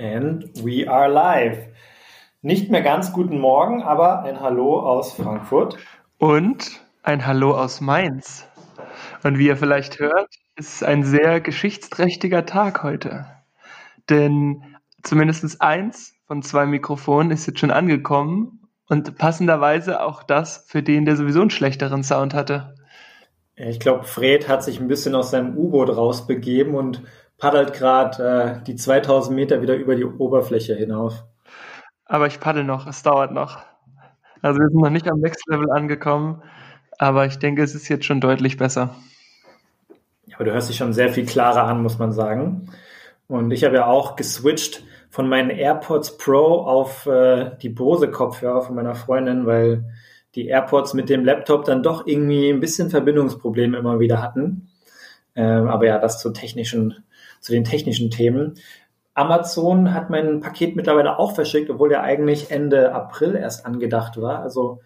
And we are live. Nicht mehr ganz guten Morgen, aber ein Hallo aus Frankfurt. Und ein Hallo aus Mainz. Und wie ihr vielleicht hört, ist es ein sehr geschichtsträchtiger Tag heute. Denn zumindest eins von zwei Mikrofonen ist jetzt schon angekommen und passenderweise auch das für den, der sowieso einen schlechteren Sound hatte. Ich glaube, Fred hat sich ein bisschen aus seinem U-Boot rausbegeben und paddelt gerade äh, die 2000 Meter wieder über die Oberfläche hinauf. Aber ich paddel noch, es dauert noch. Also wir sind noch nicht am Next Level angekommen, aber ich denke, es ist jetzt schon deutlich besser. Ja, aber du hörst dich schon sehr viel klarer an, muss man sagen. Und ich habe ja auch geswitcht von meinen AirPods Pro auf äh, die Bose-Kopfhörer von meiner Freundin, weil die AirPods mit dem Laptop dann doch irgendwie ein bisschen Verbindungsprobleme immer wieder hatten. Ähm, aber ja, das zur technischen zu den technischen Themen. Amazon hat mein Paket mittlerweile auch verschickt, obwohl der eigentlich Ende April erst angedacht war. Also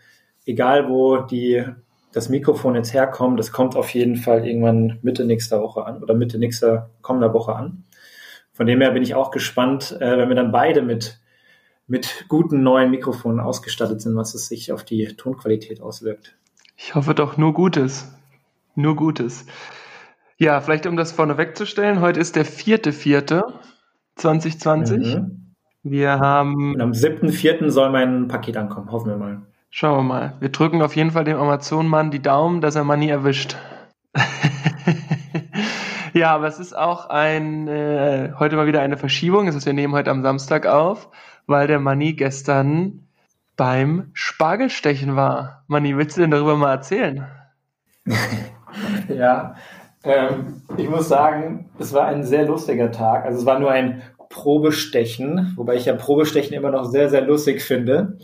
egal, wo die, das Mikrofon jetzt herkommt, das kommt auf jeden Fall irgendwann Mitte nächster Woche an oder Mitte nächster kommender Woche an. Von dem her bin ich auch gespannt, äh, wenn wir dann beide mit, mit guten neuen Mikrofonen ausgestattet sind, was es sich auf die Tonqualität auswirkt. Ich hoffe doch nur Gutes. Nur Gutes. Ja, vielleicht um das vorne wegzustellen, heute ist der vierte, vierte 2020. Mhm. Wir haben. Und am 7.4. soll mein Paket ankommen, hoffen wir mal. Schauen wir mal. Wir drücken auf jeden Fall dem Amazon-Mann die Daumen, dass er Money erwischt. ja, aber es ist auch ein, äh, heute mal wieder eine Verschiebung. Das heißt, wir nehmen heute am Samstag auf, weil der Money gestern beim Spargelstechen war. Money, willst du denn darüber mal erzählen? ja, ähm, ich muss sagen, es war ein sehr lustiger Tag. Also es war nur ein Probestechen, wobei ich ja Probestechen immer noch sehr, sehr lustig finde.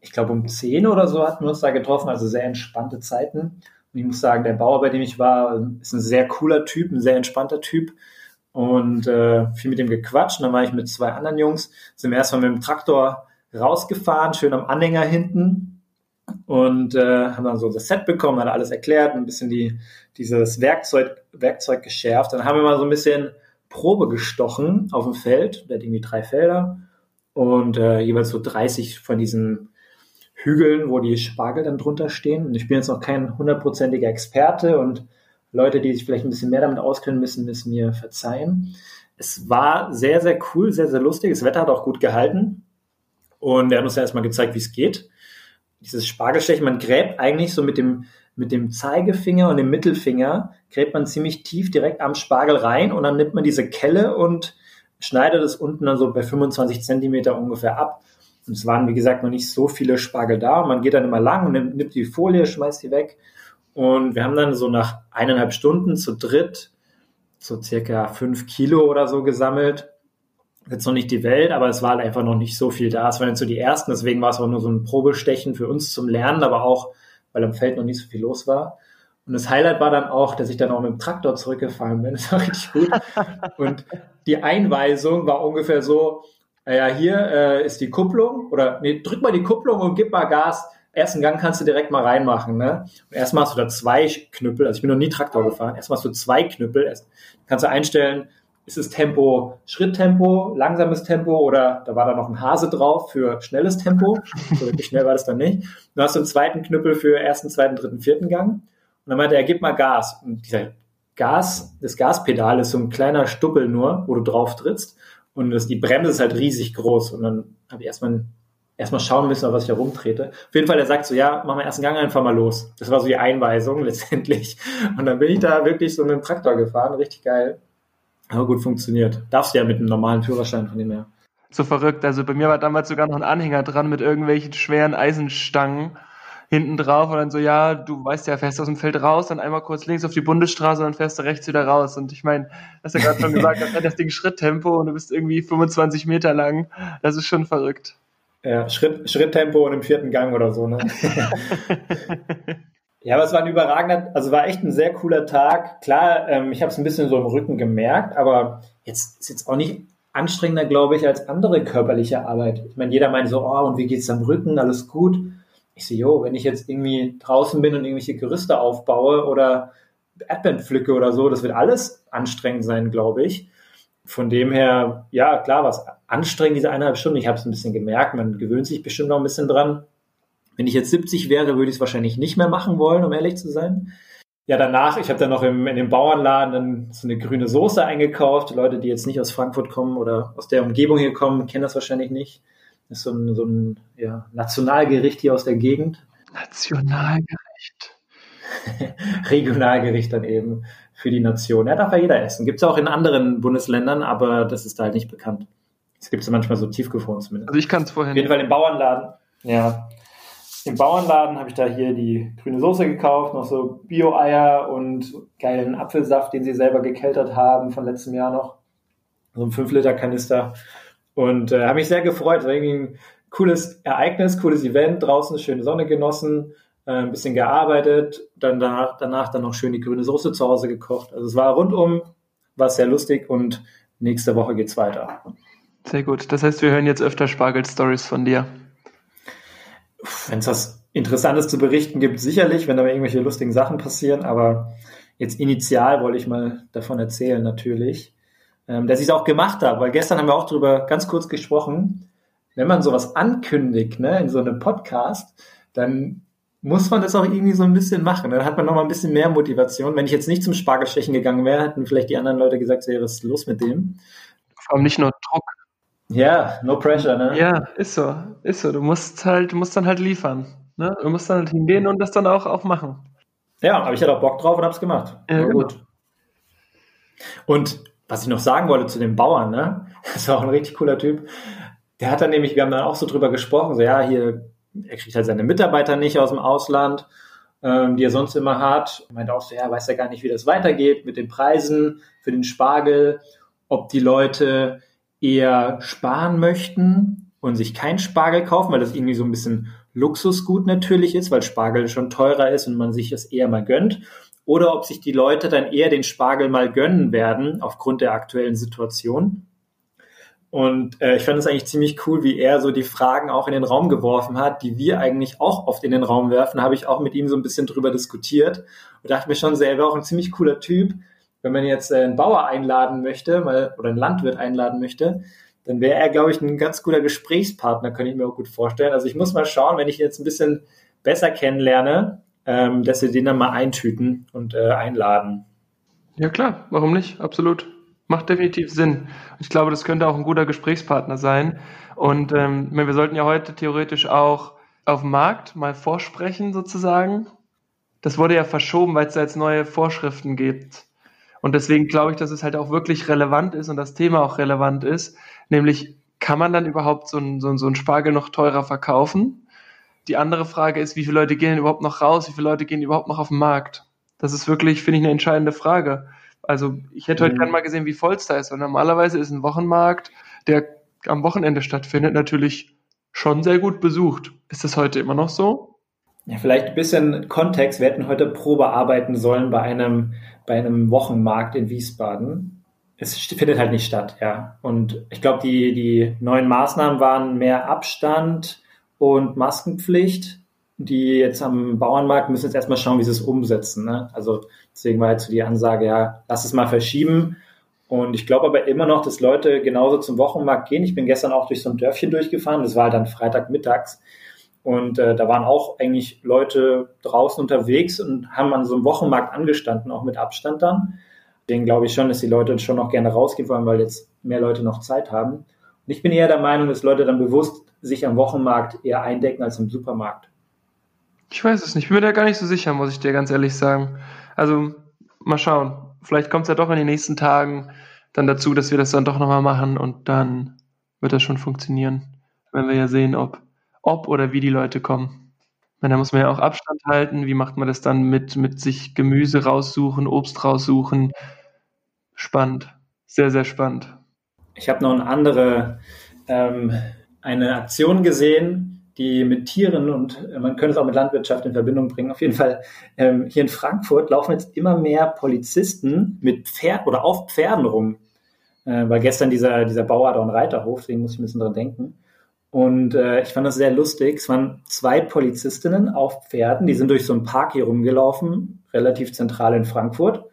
Ich glaube, um 10 oder so hatten wir uns da getroffen, also sehr entspannte Zeiten. Und ich muss sagen, der Bauer, bei dem ich war, ist ein sehr cooler Typ, ein sehr entspannter Typ. Und äh, viel mit dem gequatscht. Und dann war ich mit zwei anderen Jungs, sind wir erstmal mit dem Traktor rausgefahren, schön am Anhänger hinten und äh, haben dann so das Set bekommen, hat alles erklärt, ein bisschen die, dieses Werkzeug, Werkzeug geschärft. Dann haben wir mal so ein bisschen Probe gestochen auf dem Feld. Der hat irgendwie drei Felder und äh, jeweils so 30 von diesen Hügeln, wo die Spargel dann drunter stehen. Und ich bin jetzt noch kein hundertprozentiger Experte und Leute, die sich vielleicht ein bisschen mehr damit auskennen, müssen es mir verzeihen. Es war sehr, sehr cool, sehr, sehr lustig. Das Wetter hat auch gut gehalten. Und er hat uns ja erstmal gezeigt, wie es geht dieses Spargelstechen, man gräbt eigentlich so mit dem, mit dem Zeigefinger und dem Mittelfinger, gräbt man ziemlich tief direkt am Spargel rein und dann nimmt man diese Kelle und schneidet es unten dann so bei 25 Zentimeter ungefähr ab. Und es waren, wie gesagt, noch nicht so viele Spargel da. Und man geht dann immer lang und nimmt, nimmt die Folie, schmeißt die weg. Und wir haben dann so nach eineinhalb Stunden zu dritt so circa fünf Kilo oder so gesammelt jetzt noch nicht die Welt, aber es war halt einfach noch nicht so viel da. Es waren jetzt so die ersten, deswegen war es auch nur so ein Probestechen für uns zum Lernen, aber auch, weil am Feld noch nicht so viel los war. Und das Highlight war dann auch, dass ich dann auch mit dem Traktor zurückgefahren bin. Das war richtig gut. Und die Einweisung war ungefähr so, ja, hier äh, ist die Kupplung oder nee, drück mal die Kupplung und gib mal Gas. Ersten Gang kannst du direkt mal reinmachen. Ne? Und erstmal hast du da zwei Knüppel, also ich bin noch nie Traktor gefahren, erstmal hast du zwei Knüppel, erst kannst du einstellen, ist es Tempo Schritttempo, langsames Tempo oder da war da noch ein Hase drauf für schnelles Tempo. So wirklich schnell war das dann nicht. Dann hast du einen zweiten Knüppel für ersten, zweiten, dritten, vierten Gang. Und dann meinte er, gib mal Gas. Und dieser Gas, das Gaspedal ist so ein kleiner Stuppel nur, wo du drauf trittst. Und das, die Bremse ist halt riesig groß. Und dann habe ich erstmal erstmal schauen müssen, auf was ich da rumtrete. Auf jeden Fall, er sagt so, ja, mach mal ersten Gang einfach mal los. Das war so die Einweisung letztendlich. Und dann bin ich da wirklich so mit dem Traktor gefahren, richtig geil. Aber gut funktioniert. Darfst du ja mit einem normalen Führerschein von dem her. So verrückt. Also bei mir war damals sogar noch ein Anhänger dran mit irgendwelchen schweren Eisenstangen hinten drauf und dann so, ja, du weißt ja, fährst aus dem Feld raus, dann einmal kurz links auf die Bundesstraße und dann fährst du rechts wieder raus. Und ich meine, hast ja gerade schon gesagt, das hat das Ding Schritttempo und du bist irgendwie 25 Meter lang. Das ist schon verrückt. Ja, Schritt, Schritttempo und im vierten Gang oder so, ne? Ja, aber es war ein überragender, also war echt ein sehr cooler Tag. Klar, ähm, ich habe es ein bisschen so im Rücken gemerkt, aber jetzt ist jetzt auch nicht anstrengender, glaube ich, als andere körperliche Arbeit. Ich meine, jeder meint so, oh, und wie geht's am Rücken? Alles gut? Ich sehe, jo, wenn ich jetzt irgendwie draußen bin und irgendwelche Gerüste aufbaue oder Erdbeeren pflücke oder so, das wird alles anstrengend sein, glaube ich. von dem her, ja, klar, was anstrengend, diese eineinhalb Stunden. Ich habe es ein bisschen gemerkt, man gewöhnt sich bestimmt noch ein bisschen dran. Wenn ich jetzt 70 wäre, würde ich es wahrscheinlich nicht mehr machen wollen, um ehrlich zu sein. Ja, danach, ich habe dann noch im, in dem Bauernladen dann so eine grüne Soße eingekauft. Leute, die jetzt nicht aus Frankfurt kommen oder aus der Umgebung hier kommen, kennen das wahrscheinlich nicht. Das ist so ein, so ein ja, Nationalgericht hier aus der Gegend. Nationalgericht. Regionalgericht dann eben für die Nation. Ja, darf ja jeder essen. Gibt es auch in anderen Bundesländern, aber das ist da halt nicht bekannt. Es gibt es manchmal so tiefgefroren zumindest. Also ich kann es vorher Auf jeden Fall im Bauernladen. Ja. Im Bauernladen habe ich da hier die grüne Soße gekauft, noch so Bio-Eier und geilen Apfelsaft, den sie selber gekeltert haben von letztem Jahr noch. So ein 5-Liter-Kanister. Und äh, habe mich sehr gefreut. Es war irgendwie ein cooles Ereignis, cooles Event, draußen schöne Sonne genossen, äh, ein bisschen gearbeitet, dann danach, danach dann noch schön die grüne Soße zu Hause gekocht. Also es war rundum, war sehr lustig und nächste Woche geht's weiter. Sehr gut. Das heißt, wir hören jetzt öfter Spargel-Stories von dir. Wenn es was Interessantes zu berichten gibt, sicherlich, wenn da irgendwelche lustigen Sachen passieren, aber jetzt initial wollte ich mal davon erzählen, natürlich, ähm, dass ich es auch gemacht habe, weil gestern haben wir auch darüber ganz kurz gesprochen, wenn man sowas ankündigt, ne, in so einem Podcast, dann muss man das auch irgendwie so ein bisschen machen. Dann hat man noch mal ein bisschen mehr Motivation. Wenn ich jetzt nicht zum Spargelstechen gegangen wäre, hätten vielleicht die anderen Leute gesagt, was ist los mit dem? Vor allem nicht nur. Ja, no pressure, ne? Ja, ist so, ist so. Du musst halt, du musst dann halt liefern. Ne? Du musst dann halt hingehen und das dann auch, auch machen. Ja, aber ich hatte auch Bock drauf und hab's gemacht. Ja, genau. gut. Und was ich noch sagen wollte zu dem Bauern, ne? Das war auch ein richtig cooler Typ. Der hat dann nämlich, wir haben dann auch so drüber gesprochen, so ja, hier, er kriegt halt seine Mitarbeiter nicht aus dem Ausland, ähm, die er sonst immer hat. Meint auch so, ja, weiß ja gar nicht, wie das weitergeht mit den Preisen für den Spargel, ob die Leute eher sparen möchten und sich kein Spargel kaufen, weil das irgendwie so ein bisschen Luxusgut natürlich ist, weil Spargel schon teurer ist und man sich das eher mal gönnt. Oder ob sich die Leute dann eher den Spargel mal gönnen werden aufgrund der aktuellen Situation. Und äh, ich fand es eigentlich ziemlich cool, wie er so die Fragen auch in den Raum geworfen hat, die wir eigentlich auch oft in den Raum werfen. Habe ich auch mit ihm so ein bisschen drüber diskutiert und dachte mir schon, so, er wäre auch ein ziemlich cooler Typ, wenn man jetzt äh, einen Bauer einladen möchte, mal, oder einen Landwirt einladen möchte, dann wäre er, glaube ich, ein ganz guter Gesprächspartner, könnte ich mir auch gut vorstellen. Also ich muss mal schauen, wenn ich ihn jetzt ein bisschen besser kennenlerne, ähm, dass wir den dann mal eintüten und äh, einladen. Ja klar, warum nicht? Absolut. Macht definitiv Sinn. Ich glaube, das könnte auch ein guter Gesprächspartner sein. Und ähm, wir sollten ja heute theoretisch auch auf dem Markt mal vorsprechen, sozusagen. Das wurde ja verschoben, weil es da jetzt neue Vorschriften gibt. Und deswegen glaube ich, dass es halt auch wirklich relevant ist und das Thema auch relevant ist. Nämlich, kann man dann überhaupt so einen so, so einen Spargel noch teurer verkaufen? Die andere Frage ist, wie viele Leute gehen überhaupt noch raus? Wie viele Leute gehen überhaupt noch auf den Markt? Das ist wirklich, finde ich, eine entscheidende Frage. Also ich hätte heute Mhm. gerne mal gesehen, wie voll es da ist. Und normalerweise ist ein Wochenmarkt, der am Wochenende stattfindet, natürlich schon sehr gut besucht. Ist das heute immer noch so? Ja, vielleicht ein bisschen Kontext. Wir hätten heute Probe arbeiten sollen bei einem, bei einem Wochenmarkt in Wiesbaden. Es findet halt nicht statt, ja. Und ich glaube, die, die neuen Maßnahmen waren mehr Abstand und Maskenpflicht. Die jetzt am Bauernmarkt müssen jetzt erstmal schauen, wie sie es umsetzen. Ne? Also deswegen war jetzt so die Ansage, ja, lass es mal verschieben. Und ich glaube aber immer noch, dass Leute genauso zum Wochenmarkt gehen. Ich bin gestern auch durch so ein Dörfchen durchgefahren. Das war halt dann Freitagmittags. Und äh, da waren auch eigentlich Leute draußen unterwegs und haben an so einem Wochenmarkt angestanden, auch mit Abstand dann. Deswegen glaube ich schon, dass die Leute schon noch gerne rausgehen wollen, weil jetzt mehr Leute noch Zeit haben. Und ich bin eher der Meinung, dass Leute dann bewusst sich am Wochenmarkt eher eindecken als im Supermarkt. Ich weiß es nicht. Ich bin mir da gar nicht so sicher, muss ich dir ganz ehrlich sagen. Also mal schauen. Vielleicht kommt es ja doch in den nächsten Tagen dann dazu, dass wir das dann doch nochmal machen und dann wird das schon funktionieren. Wenn wir ja sehen, ob, ob oder wie die Leute kommen. Meine, da muss man ja auch Abstand halten. Wie macht man das dann mit, mit sich Gemüse raussuchen, Obst raussuchen? Spannend. Sehr, sehr spannend. Ich habe noch eine andere, ähm, eine Aktion gesehen, die mit Tieren und äh, man könnte es auch mit Landwirtschaft in Verbindung bringen. Auf jeden Fall ähm, hier in Frankfurt laufen jetzt immer mehr Polizisten mit Pferd oder auf Pferden rum. Äh, weil gestern dieser, dieser Bauer auch einen Reiterhof, deswegen muss ich ein bisschen dran denken. Und äh, ich fand das sehr lustig. Es waren zwei Polizistinnen auf Pferden, die sind durch so einen Park hier rumgelaufen, relativ zentral in Frankfurt.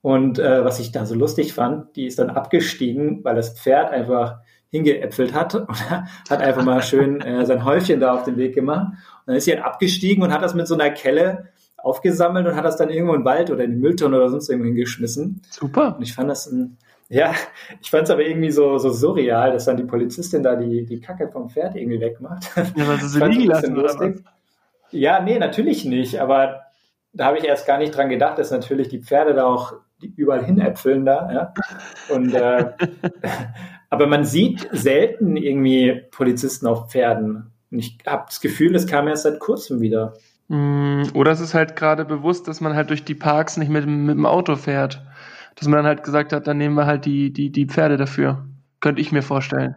Und äh, was ich da so lustig fand, die ist dann abgestiegen, weil das Pferd einfach hingeäpfelt hat und hat einfach mal schön äh, sein Häufchen da auf den Weg gemacht. Und dann ist sie halt abgestiegen und hat das mit so einer Kelle aufgesammelt und hat das dann irgendwo in den Wald oder in die Mülltonne oder sonst irgendwo hingeschmissen. Super. Und ich fand das ein, ja, ich fand es aber irgendwie so, so surreal, dass dann die Polizistin da die, die Kacke vom Pferd irgendwie wegmacht. Ja, weil sie sie liegen lassen, lustig. Ja, nee, natürlich nicht, aber da habe ich erst gar nicht dran gedacht, dass natürlich die Pferde da auch überall hinäpfeln da, ja. Und äh, aber man sieht selten irgendwie Polizisten auf Pferden. Und ich habe das Gefühl, das kam erst seit kurzem wieder. Mm, oder es ist halt gerade bewusst, dass man halt durch die Parks nicht mit, mit dem Auto fährt. Dass man dann halt gesagt hat, dann nehmen wir halt die, die, die Pferde dafür. Könnte ich mir vorstellen.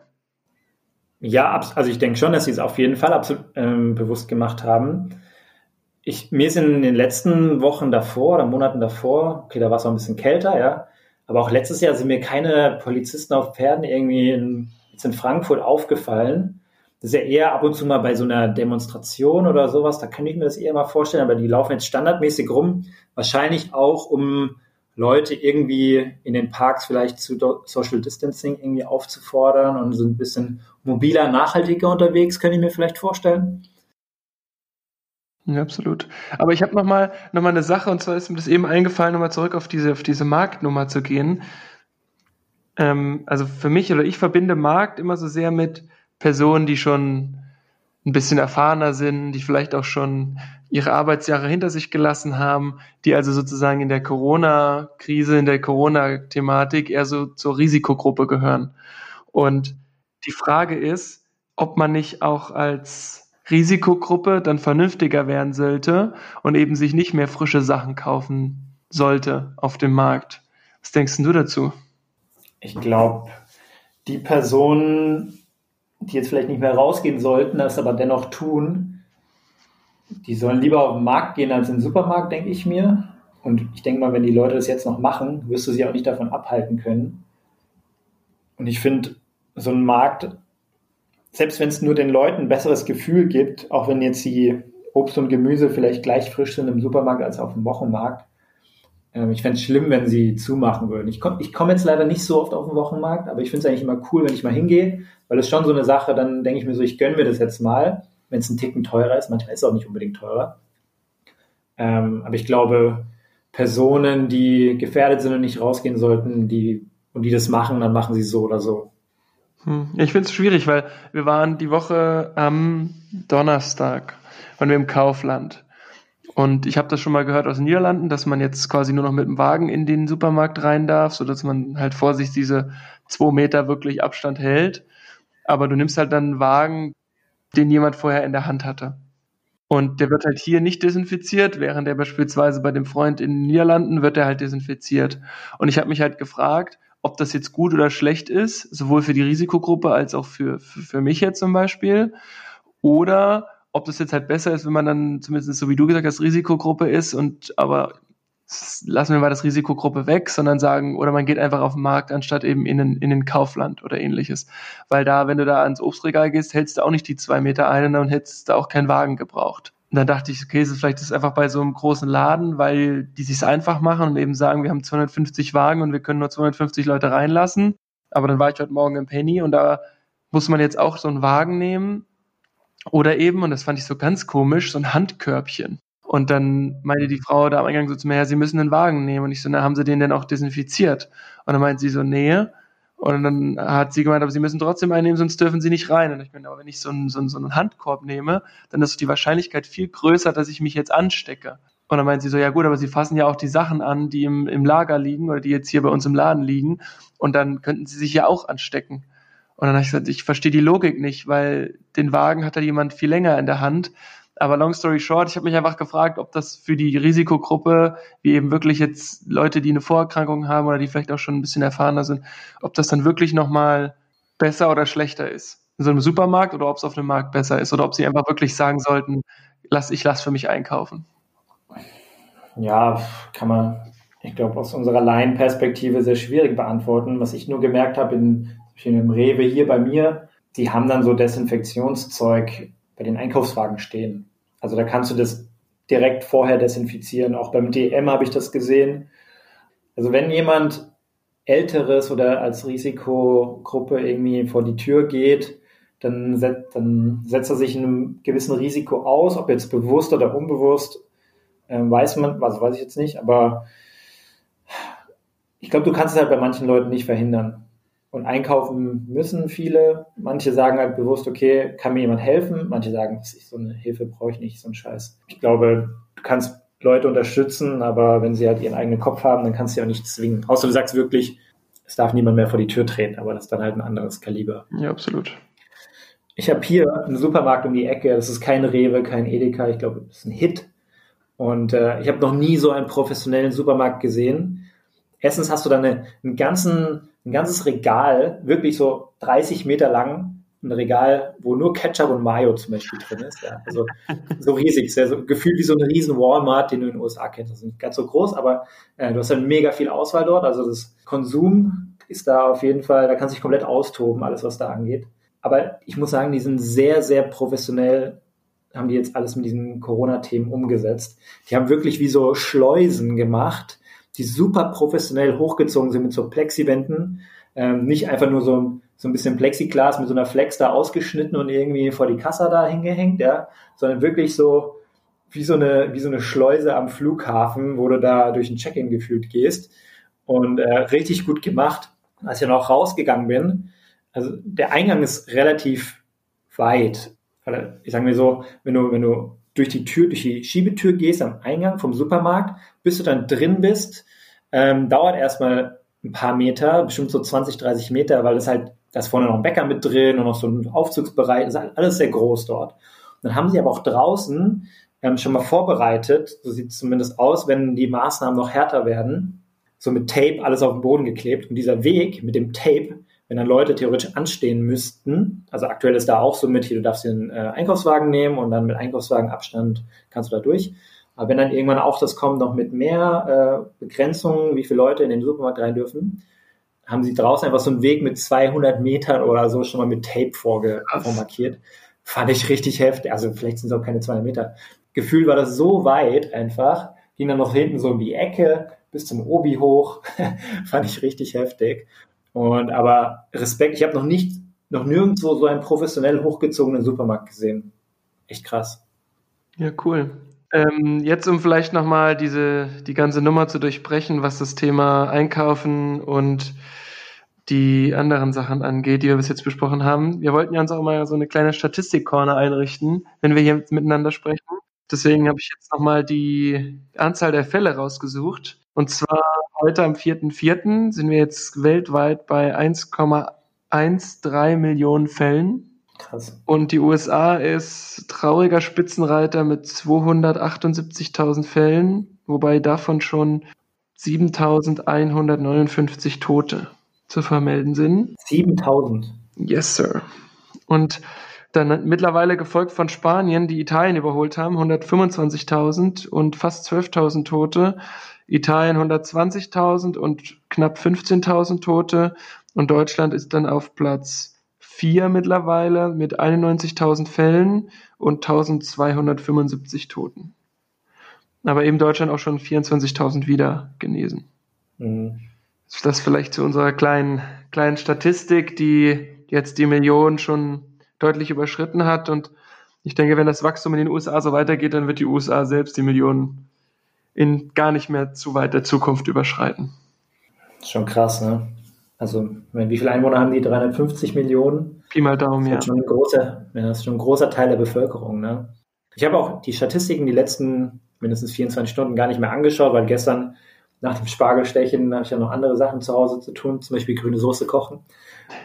Ja, also ich denke schon, dass sie es auf jeden Fall absolut ähm, bewusst gemacht haben. Ich, mir ist in den letzten Wochen davor oder Monaten davor, okay, da war es auch ein bisschen kälter, ja, aber auch letztes Jahr sind mir keine Polizisten auf Pferden irgendwie in, jetzt in Frankfurt aufgefallen. Das ist ja eher ab und zu mal bei so einer Demonstration oder sowas, da kann ich mir das eher mal vorstellen, aber die laufen jetzt standardmäßig rum, wahrscheinlich auch, um Leute irgendwie in den Parks vielleicht zu Social Distancing irgendwie aufzufordern und sind ein bisschen mobiler, nachhaltiger unterwegs, könnte ich mir vielleicht vorstellen. Ja, absolut. Aber ich habe noch mal noch mal eine Sache und zwar ist mir das eben eingefallen, nochmal zurück auf diese auf diese Marktnummer zu gehen. Ähm, also für mich oder ich verbinde Markt immer so sehr mit Personen, die schon ein bisschen erfahrener sind, die vielleicht auch schon ihre Arbeitsjahre hinter sich gelassen haben, die also sozusagen in der Corona-Krise, in der Corona-Thematik eher so zur Risikogruppe gehören. Und die Frage ist, ob man nicht auch als Risikogruppe dann vernünftiger werden sollte und eben sich nicht mehr frische Sachen kaufen sollte auf dem Markt. Was denkst du dazu? Ich glaube, die Personen, die jetzt vielleicht nicht mehr rausgehen sollten, das aber dennoch tun, die sollen lieber auf den Markt gehen als in den Supermarkt, denke ich mir. Und ich denke mal, wenn die Leute das jetzt noch machen, wirst du sie auch nicht davon abhalten können. Und ich finde, so ein Markt selbst wenn es nur den Leuten ein besseres Gefühl gibt, auch wenn jetzt die Obst und Gemüse vielleicht gleich frisch sind im Supermarkt als auf dem Wochenmarkt, ähm, ich fände es schlimm, wenn sie zumachen würden. Ich komme ich komm jetzt leider nicht so oft auf den Wochenmarkt, aber ich finde es eigentlich immer cool, wenn ich mal hingehe, weil es schon so eine Sache, dann denke ich mir so, ich gönne mir das jetzt mal, wenn es ein Ticken teurer ist. Manchmal ist es auch nicht unbedingt teurer. Ähm, aber ich glaube, Personen, die gefährdet sind und nicht rausgehen sollten, die und die das machen, dann machen sie so oder so. Hm. Ich finde es schwierig, weil wir waren die Woche am Donnerstag, waren wir im Kaufland. Und ich habe das schon mal gehört aus den Niederlanden, dass man jetzt quasi nur noch mit dem Wagen in den Supermarkt rein darf, sodass man halt vor sich diese zwei Meter wirklich Abstand hält. Aber du nimmst halt dann einen Wagen, den jemand vorher in der Hand hatte. Und der wird halt hier nicht desinfiziert, während er beispielsweise bei dem Freund in den Niederlanden wird er halt desinfiziert. Und ich habe mich halt gefragt, ob das jetzt gut oder schlecht ist, sowohl für die Risikogruppe als auch für, für, für mich jetzt zum Beispiel. Oder ob das jetzt halt besser ist, wenn man dann zumindest so wie du gesagt hast, Risikogruppe ist und aber lassen wir mal das Risikogruppe weg, sondern sagen, oder man geht einfach auf den Markt, anstatt eben in den, in den Kaufland oder ähnliches. Weil da, wenn du da ans Obstregal gehst, hältst du auch nicht die zwei Meter ein und hättest da auch keinen Wagen gebraucht. Und dann dachte ich, okay, es ist vielleicht ist einfach bei so einem großen Laden, weil die sich einfach machen und eben sagen, wir haben 250 Wagen und wir können nur 250 Leute reinlassen. Aber dann war ich heute Morgen im Penny und da muss man jetzt auch so einen Wagen nehmen oder eben, und das fand ich so ganz komisch, so ein Handkörbchen. Und dann meinte die Frau da am Eingang so zu mir, ja, Sie müssen einen Wagen nehmen. Und ich so, na, haben Sie den denn auch desinfiziert? Und dann meint sie so, nee. Und dann hat sie gemeint, aber sie müssen trotzdem einnehmen, sonst dürfen sie nicht rein. Und ich meine, aber wenn ich so einen, so, einen, so einen Handkorb nehme, dann ist die Wahrscheinlichkeit viel größer, dass ich mich jetzt anstecke. Und dann meint sie so, ja gut, aber sie fassen ja auch die Sachen an, die im, im Lager liegen oder die jetzt hier bei uns im Laden liegen. Und dann könnten sie sich ja auch anstecken. Und dann habe ich gesagt, ich verstehe die Logik nicht, weil den Wagen hat ja jemand viel länger in der Hand. Aber long story short, ich habe mich einfach gefragt, ob das für die Risikogruppe, wie eben wirklich jetzt Leute, die eine Vorerkrankung haben oder die vielleicht auch schon ein bisschen erfahrener sind, ob das dann wirklich nochmal besser oder schlechter ist. In so einem Supermarkt oder ob es auf einem Markt besser ist oder ob sie einfach wirklich sagen sollten, lass, ich lass für mich einkaufen. Ja, kann man, ich glaube, aus unserer Laienperspektive sehr schwierig beantworten. Was ich nur gemerkt habe in, in dem Rewe hier bei mir, die haben dann so Desinfektionszeug bei den Einkaufswagen stehen. Also da kannst du das direkt vorher desinfizieren. Auch beim DM habe ich das gesehen. Also wenn jemand Älteres oder als Risikogruppe irgendwie vor die Tür geht, dann, set, dann setzt er sich in einem gewissen Risiko aus, ob jetzt bewusst oder unbewusst, äh, weiß man, was weiß ich jetzt nicht, aber ich glaube, du kannst es halt bei manchen Leuten nicht verhindern. Und einkaufen müssen viele. Manche sagen halt bewusst, okay, kann mir jemand helfen? Manche sagen, so eine Hilfe brauche ich nicht, so ein Scheiß. Ich glaube, du kannst Leute unterstützen, aber wenn sie halt ihren eigenen Kopf haben, dann kannst du ja auch nicht zwingen. Außer du sagst wirklich, es darf niemand mehr vor die Tür treten, aber das ist dann halt ein anderes Kaliber. Ja, absolut. Ich habe hier einen Supermarkt um die Ecke, das ist kein Rewe, kein Edeka, ich glaube, das ist ein Hit. Und äh, ich habe noch nie so einen professionellen Supermarkt gesehen. Erstens hast du dann eine, einen ganzen, ein ganzes Regal, wirklich so 30 Meter lang, ein Regal, wo nur Ketchup und Mayo zum Beispiel drin ist. Ja. Also so riesig, sehr, so gefühlt wie so ein riesen Walmart, den du in den USA kennst. Das ist nicht ganz so groß, aber äh, du hast dann mega viel Auswahl dort. Also das Konsum ist da auf jeden Fall, da kannst du dich komplett austoben, alles was da angeht. Aber ich muss sagen, die sind sehr, sehr professionell, haben die jetzt alles mit diesen Corona-Themen umgesetzt. Die haben wirklich wie so Schleusen gemacht, die super professionell hochgezogen sind mit so Plexi-Wänden. Ähm, nicht einfach nur so, so ein bisschen Plexiglas mit so einer Flex da ausgeschnitten und irgendwie vor die Kasse da hingehängt, ja, sondern wirklich so wie so eine, wie so eine Schleuse am Flughafen, wo du da durch ein Check-in gefühlt gehst. Und äh, richtig gut gemacht. Als ich noch rausgegangen bin, also der Eingang ist relativ weit. Ich sage mir so, wenn du, wenn du durch die Tür, durch die Schiebetür gehst am Eingang vom Supermarkt, bis du dann drin bist, ähm, dauert erstmal ein paar Meter, bestimmt so 20, 30 Meter, weil es halt, da ist vorne noch ein Bäcker mit drin und noch so ein Aufzugsbereich, ist alles sehr groß dort. Und dann haben sie aber auch draußen ähm, schon mal vorbereitet, so sieht es zumindest aus, wenn die Maßnahmen noch härter werden, so mit Tape alles auf den Boden geklebt. Und dieser Weg mit dem Tape, wenn dann Leute theoretisch anstehen müssten, also aktuell ist da auch so mit, hier, du darfst den äh, Einkaufswagen nehmen und dann mit Einkaufswagenabstand kannst du da durch. Aber wenn dann irgendwann auch das kommt, noch mit mehr äh, Begrenzungen, wie viele Leute in den Supermarkt rein dürfen, haben sie draußen einfach so einen Weg mit 200 Metern oder so schon mal mit Tape vorge vormarkiert. Fand ich richtig heftig. Also vielleicht sind es auch keine 200 Meter. Gefühl war das so weit einfach, ging dann noch hinten so in die Ecke bis zum Obi hoch. Fand ich richtig heftig. Und aber Respekt, ich habe noch nicht, noch nirgendwo so einen professionell hochgezogenen Supermarkt gesehen. Echt krass. Ja, cool. Ähm, jetzt, um vielleicht nochmal diese, die ganze Nummer zu durchbrechen, was das Thema Einkaufen und die anderen Sachen angeht, die wir bis jetzt besprochen haben. Wir wollten ja uns auch mal so eine kleine Statistik-Corner einrichten, wenn wir hier miteinander sprechen. Deswegen habe ich jetzt nochmal die Anzahl der Fälle rausgesucht. Und zwar heute am 4.4. sind wir jetzt weltweit bei 1,13 Millionen Fällen. Krass. Und die USA ist trauriger Spitzenreiter mit 278.000 Fällen, wobei davon schon 7.159 Tote zu vermelden sind. 7.000? Yes, sir. Und dann mittlerweile gefolgt von Spanien, die Italien überholt haben, 125.000 und fast 12.000 Tote. Italien 120.000 und knapp 15.000 Tote. Und Deutschland ist dann auf Platz 4 mittlerweile mit 91.000 Fällen und 1.275 Toten. Aber eben Deutschland auch schon 24.000 wieder genesen. Mhm. Das vielleicht zu unserer kleinen, kleinen Statistik, die jetzt die Million schon deutlich überschritten hat. Und ich denke, wenn das Wachstum in den USA so weitergeht, dann wird die USA selbst die Millionen in gar nicht mehr zu weit der Zukunft überschreiten. Schon krass, ne? Also, wie viele Einwohner haben die? 350 Millionen? Pi mal Daumen, ja. Schon ein großer, ja. Das ist schon ein großer Teil der Bevölkerung, ne? Ich habe auch die Statistiken die letzten mindestens 24 Stunden gar nicht mehr angeschaut, weil gestern nach dem Spargelstechen habe ich ja noch andere Sachen zu Hause zu tun, zum Beispiel grüne Soße kochen.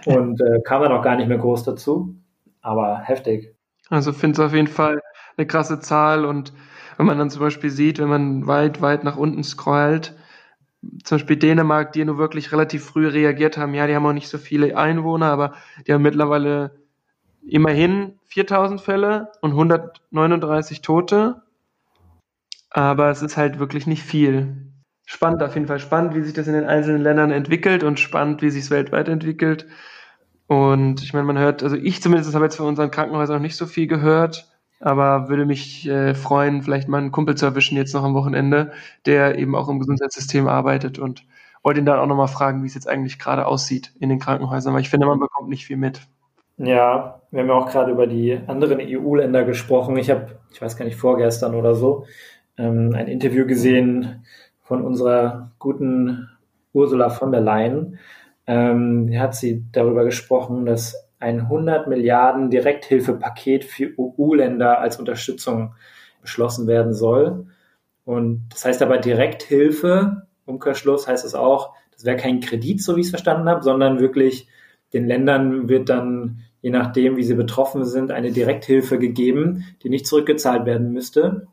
Und äh, kam dann auch gar nicht mehr groß dazu. Aber heftig. Also finde es auf jeden Fall eine krasse Zahl und wenn man dann zum Beispiel sieht, wenn man weit, weit nach unten scrollt, zum Beispiel Dänemark, die nur wirklich relativ früh reagiert haben, ja, die haben auch nicht so viele Einwohner, aber die haben mittlerweile immerhin 4000 Fälle und 139 Tote. Aber es ist halt wirklich nicht viel. Spannend, auf jeden Fall spannend, wie sich das in den einzelnen Ländern entwickelt und spannend, wie sich es weltweit entwickelt. Und ich meine, man hört, also ich zumindest habe jetzt von unseren Krankenhäusern noch nicht so viel gehört, aber würde mich äh, freuen, vielleicht mal einen Kumpel zu erwischen jetzt noch am Wochenende, der eben auch im Gesundheitssystem arbeitet und wollte ihn dann auch nochmal fragen, wie es jetzt eigentlich gerade aussieht in den Krankenhäusern, weil ich finde, man bekommt nicht viel mit. Ja, wir haben ja auch gerade über die anderen EU-Länder gesprochen. Ich habe, ich weiß gar nicht, vorgestern oder so, ähm, ein Interview gesehen von unserer guten Ursula von der Leyen. Ähm, hat sie darüber gesprochen, dass ein 100 Milliarden Direkthilfepaket für EU-Länder als Unterstützung beschlossen werden soll. Und das heißt aber Direkthilfe, Umkehrschluss heißt es auch, das wäre kein Kredit, so wie ich es verstanden habe, sondern wirklich den Ländern wird dann, je nachdem, wie sie betroffen sind, eine Direkthilfe gegeben, die nicht zurückgezahlt werden müsste.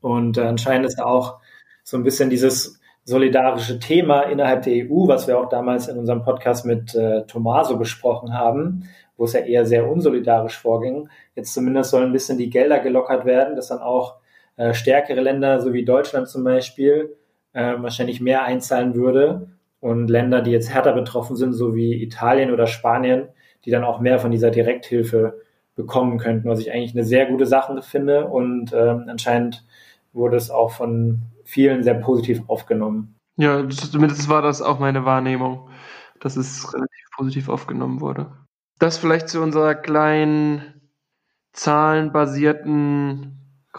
Und anscheinend ist auch so ein bisschen dieses solidarische Thema innerhalb der EU, was wir auch damals in unserem Podcast mit äh, Tomaso besprochen haben, wo es ja eher sehr unsolidarisch vorging. Jetzt zumindest sollen ein bisschen die Gelder gelockert werden, dass dann auch äh, stärkere Länder, so wie Deutschland zum Beispiel, äh, wahrscheinlich mehr einzahlen würde und Länder, die jetzt härter betroffen sind, so wie Italien oder Spanien, die dann auch mehr von dieser Direkthilfe bekommen könnten, was ich eigentlich eine sehr gute Sache finde und ähm, anscheinend wurde es auch von vielen sehr positiv aufgenommen. Ja, zumindest war das auch meine Wahrnehmung, dass es relativ positiv aufgenommen wurde. Das vielleicht zu unserer kleinen zahlenbasierten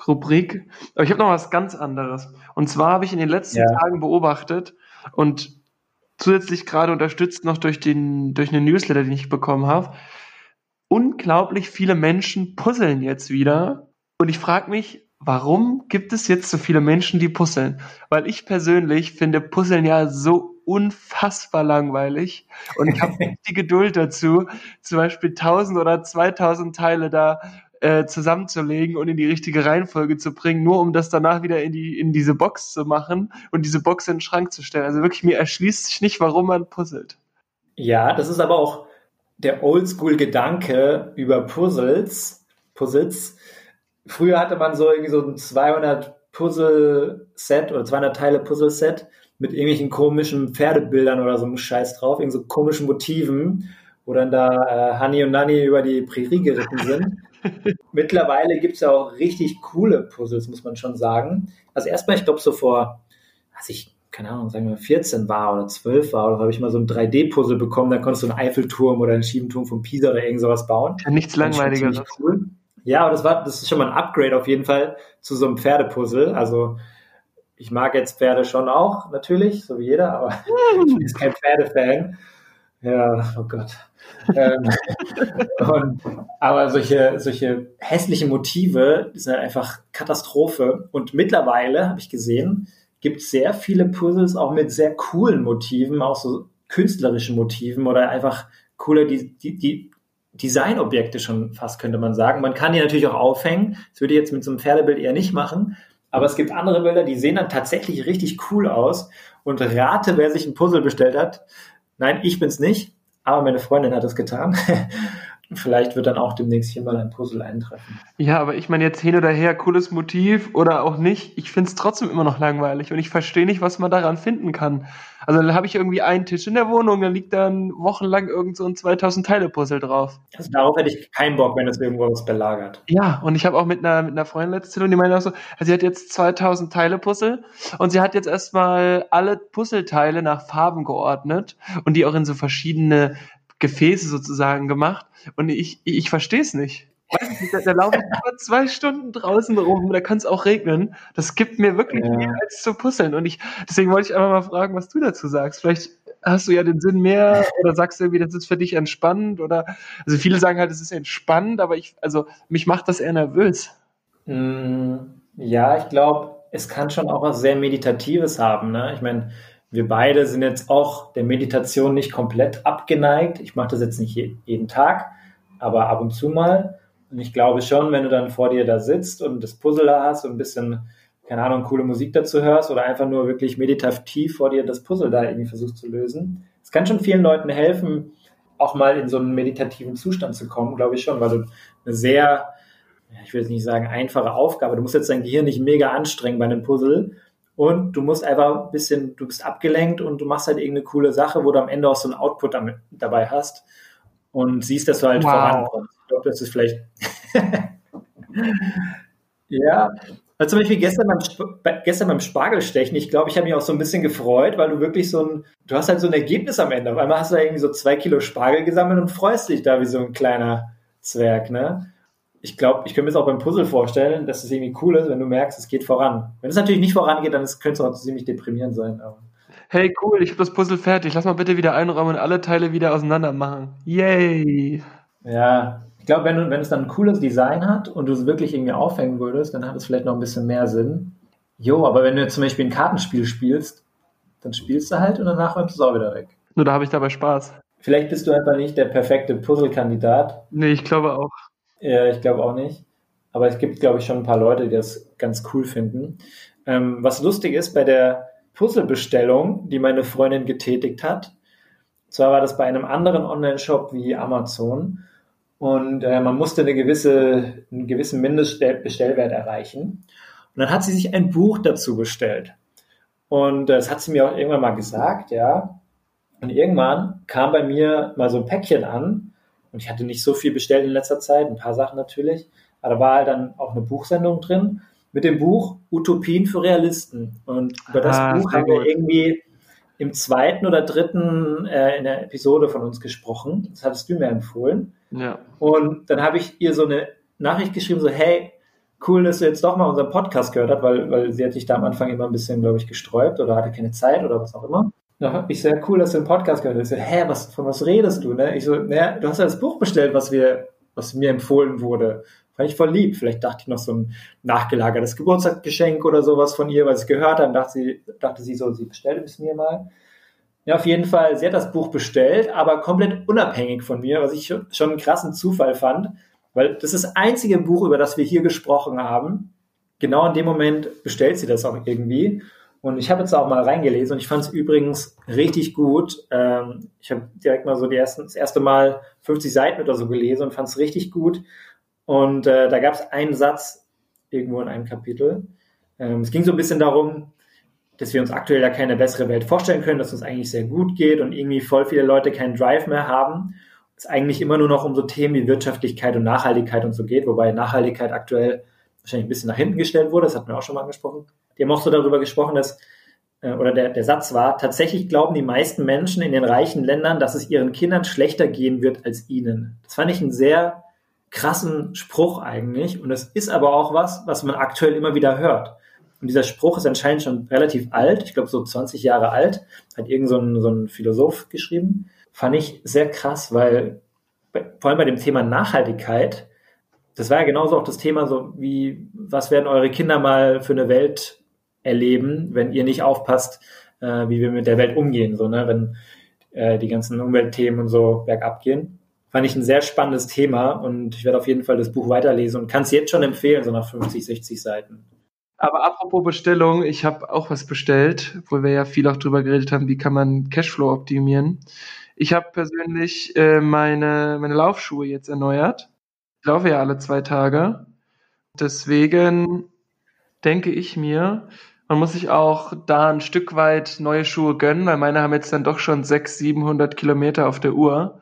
Rubrik. Aber ich habe noch was ganz anderes. Und zwar habe ich in den letzten ja. Tagen beobachtet und zusätzlich gerade unterstützt noch durch den durch einen Newsletter, den ich bekommen habe. Unglaublich viele Menschen puzzeln jetzt wieder. Und ich frage mich, warum gibt es jetzt so viele Menschen, die puzzeln? Weil ich persönlich finde Puzzeln ja so unfassbar langweilig und ich habe nicht die Geduld dazu, zum Beispiel 1000 oder 2000 Teile da äh, zusammenzulegen und in die richtige Reihenfolge zu bringen, nur um das danach wieder in die in diese Box zu machen und diese Box in den Schrank zu stellen. Also wirklich mir erschließt sich nicht, warum man puzzelt. Ja, das ist aber auch der Oldschool-Gedanke über Puzzles. Puzzles Früher hatte man so irgendwie so ein 200 Puzzle-Set oder 200 Teile Puzzle-Set mit irgendwelchen komischen Pferdebildern oder so einem Scheiß drauf, irgend so komischen Motiven, wo dann da äh, und Nanny über die Prärie geritten sind. Mittlerweile gibt es ja auch richtig coole Puzzles, muss man schon sagen. Also erstmal, ich glaube, so vor, als ich, keine Ahnung, sagen wir 14 war oder 12 war, habe ich mal so ein 3D-Puzzle bekommen, da konntest du einen Eiffelturm oder einen Schiebenturm von Pisa oder irgend sowas bauen. Ja, nichts langweiligeres. Cool. Ja, aber das war, das ist schon mal ein Upgrade auf jeden Fall zu so einem Pferdepuzzle. Also ich mag jetzt Pferde schon auch, natürlich, so wie jeder, aber ich bin kein Pferdefan. Ja, oh Gott. ähm, und, aber solche, solche hässlichen Motive sind halt einfach Katastrophe. Und mittlerweile, habe ich gesehen, gibt es sehr viele Puzzles auch mit sehr coolen Motiven, auch so künstlerischen Motiven oder einfach coole, die, die, die Designobjekte schon fast, könnte man sagen. Man kann die natürlich auch aufhängen. Das würde ich jetzt mit so einem Pferdebild eher nicht machen. Aber es gibt andere Bilder, die sehen dann tatsächlich richtig cool aus. Und rate, wer sich ein Puzzle bestellt hat. Nein, ich bin's nicht, aber meine Freundin hat es getan. Vielleicht wird dann auch demnächst hier mal ein Puzzle eintreffen. Ja, aber ich meine jetzt hin oder her, cooles Motiv oder auch nicht. Ich finde es trotzdem immer noch langweilig und ich verstehe nicht, was man daran finden kann. Also dann habe ich irgendwie einen Tisch in der Wohnung, dann liegt dann wochenlang irgend so ein 2000 Teile Puzzle drauf. Also darauf hätte ich keinen Bock, wenn es irgendwo was belagert. Ja, und ich habe auch mit einer, mit einer Freundin letzte und die meinte auch so, also sie hat jetzt 2000 Teile Puzzle und sie hat jetzt erstmal alle Puzzleteile nach Farben geordnet und die auch in so verschiedene Gefäße sozusagen gemacht. Und ich, ich, verstehe es nicht. Weiß nicht, da, da laufe ich über zwei Stunden draußen rum, da kann es auch regnen. Das gibt mir wirklich ja. mehr als zu puzzeln. Und ich, deswegen wollte ich einfach mal fragen, was du dazu sagst. Vielleicht hast du ja den Sinn mehr oder sagst du irgendwie, das ist für dich entspannend oder, also viele sagen halt, es ist entspannend, aber ich, also mich macht das eher nervös. Mm, ja, ich glaube, es kann schon auch was sehr Meditatives haben. Ne? Ich meine, wir beide sind jetzt auch der Meditation nicht komplett abgeneigt. Ich mache das jetzt nicht jeden Tag, aber ab und zu mal. Und ich glaube schon, wenn du dann vor dir da sitzt und das Puzzle da hast und ein bisschen, keine Ahnung, coole Musik dazu hörst oder einfach nur wirklich meditativ vor dir das Puzzle da irgendwie versuchst zu lösen. Es kann schon vielen Leuten helfen, auch mal in so einen meditativen Zustand zu kommen, glaube ich schon, weil du eine sehr, ich will jetzt nicht sagen einfache Aufgabe, du musst jetzt dein Gehirn nicht mega anstrengen bei einem Puzzle, und du musst einfach ein bisschen, du bist abgelenkt und du machst halt irgendeine coole Sache, wo du am Ende auch so einen Output damit, dabei hast und siehst, dass du halt wow. vorankommst. Ich glaube, das ist vielleicht. ja, Also zum Beispiel gestern beim, gestern beim Spargelstechen, ich glaube, ich habe mich auch so ein bisschen gefreut, weil du wirklich so ein, du hast halt so ein Ergebnis am Ende. Auf einmal hast du da irgendwie so zwei Kilo Spargel gesammelt und freust dich da wie so ein kleiner Zwerg, ne? Ich glaube, ich könnte mir das auch beim Puzzle vorstellen, dass es irgendwie cool ist, wenn du merkst, es geht voran. Wenn es natürlich nicht vorangeht, dann könnte es auch ziemlich deprimierend sein. Hey, cool, ich habe das Puzzle fertig. Lass mal bitte wieder einräumen und alle Teile wieder auseinander machen. Yay! Ja, ich glaube, wenn, wenn es dann ein cooles Design hat und du es wirklich irgendwie aufhängen würdest, dann hat es vielleicht noch ein bisschen mehr Sinn. Jo, aber wenn du jetzt zum Beispiel ein Kartenspiel spielst, dann spielst du halt und danach räumst du es auch wieder weg. Nur da habe ich dabei Spaß. Vielleicht bist du einfach nicht der perfekte Puzzle-Kandidat. Nee, ich glaube auch. Ja, ich glaube auch nicht. Aber es gibt, glaube ich, schon ein paar Leute, die das ganz cool finden. Ähm, was lustig ist, bei der Puzzlebestellung, die meine Freundin getätigt hat, zwar war das bei einem anderen Online-Shop wie Amazon, und äh, man musste eine gewisse, einen gewissen Mindestbestellwert erreichen. Und dann hat sie sich ein Buch dazu bestellt. Und äh, das hat sie mir auch irgendwann mal gesagt, ja. Und irgendwann kam bei mir mal so ein Päckchen an. Und ich hatte nicht so viel bestellt in letzter Zeit, ein paar Sachen natürlich. Aber da war halt dann auch eine Buchsendung drin mit dem Buch Utopien für Realisten. Und über das ah, Buch haben wir irgendwie im zweiten oder dritten äh, in der Episode von uns gesprochen. Das hattest du mir empfohlen. Ja. Und dann habe ich ihr so eine Nachricht geschrieben, so, hey, cool, dass du jetzt doch mal unseren Podcast gehört hast, weil, weil sie hat sich da am Anfang immer ein bisschen, glaube ich, gesträubt oder hatte keine Zeit oder was auch immer. Habe ich sehr cool, dass du den Podcast gehört hast. So, hä, was, von was redest du? Ne? Ich so, naja, du hast ja das Buch bestellt, was wir, was mir empfohlen wurde. Fand ich voll lieb. Vielleicht dachte ich noch so ein nachgelagertes Geburtstagsgeschenk oder sowas von ihr, weil sie gehört hat. Dann dachte sie, dachte sie so, sie bestellt es mir mal. Ja, auf jeden Fall, sie hat das Buch bestellt, aber komplett unabhängig von mir, was ich schon einen krassen Zufall fand, weil das ist das einzige Buch, über das wir hier gesprochen haben. Genau in dem Moment bestellt sie das auch irgendwie. Und ich habe jetzt auch mal reingelesen und ich fand es übrigens richtig gut. Ähm, ich habe direkt mal so die ersten, das erste Mal 50 Seiten oder so gelesen und fand es richtig gut. Und äh, da gab es einen Satz irgendwo in einem Kapitel. Ähm, es ging so ein bisschen darum, dass wir uns aktuell ja keine bessere Welt vorstellen können, dass uns eigentlich sehr gut geht und irgendwie voll viele Leute keinen Drive mehr haben. Es eigentlich immer nur noch um so Themen wie Wirtschaftlichkeit und Nachhaltigkeit und so geht, wobei Nachhaltigkeit aktuell wahrscheinlich ein bisschen nach hinten gestellt wurde, das hatten wir auch schon mal angesprochen. Die haben auch so darüber gesprochen, dass, äh, oder der, der Satz war, tatsächlich glauben die meisten Menschen in den reichen Ländern, dass es ihren Kindern schlechter gehen wird als ihnen. Das fand ich einen sehr krassen Spruch eigentlich. Und das ist aber auch was, was man aktuell immer wieder hört. Und dieser Spruch ist anscheinend schon relativ alt, ich glaube so 20 Jahre alt, hat irgend so ein, so ein Philosoph geschrieben. Fand ich sehr krass, weil vor allem bei dem Thema Nachhaltigkeit, das war ja genauso auch das Thema, so wie, was werden eure Kinder mal für eine Welt erleben, wenn ihr nicht aufpasst, äh, wie wir mit der Welt umgehen, so, ne, wenn äh, die ganzen Umweltthemen und so bergab gehen fand ich ein sehr spannendes Thema und ich werde auf jeden Fall das Buch weiterlesen und kann es jetzt schon empfehlen, so nach 50, 60 Seiten. Aber apropos Bestellung, ich habe auch was bestellt, wo wir ja viel auch drüber geredet haben, wie kann man Cashflow optimieren. Ich habe persönlich äh, meine, meine Laufschuhe jetzt erneuert. Ich laufe ja alle zwei Tage. Deswegen denke ich mir, man muss sich auch da ein Stück weit neue Schuhe gönnen, weil meine haben jetzt dann doch schon 600, 700 Kilometer auf der Uhr.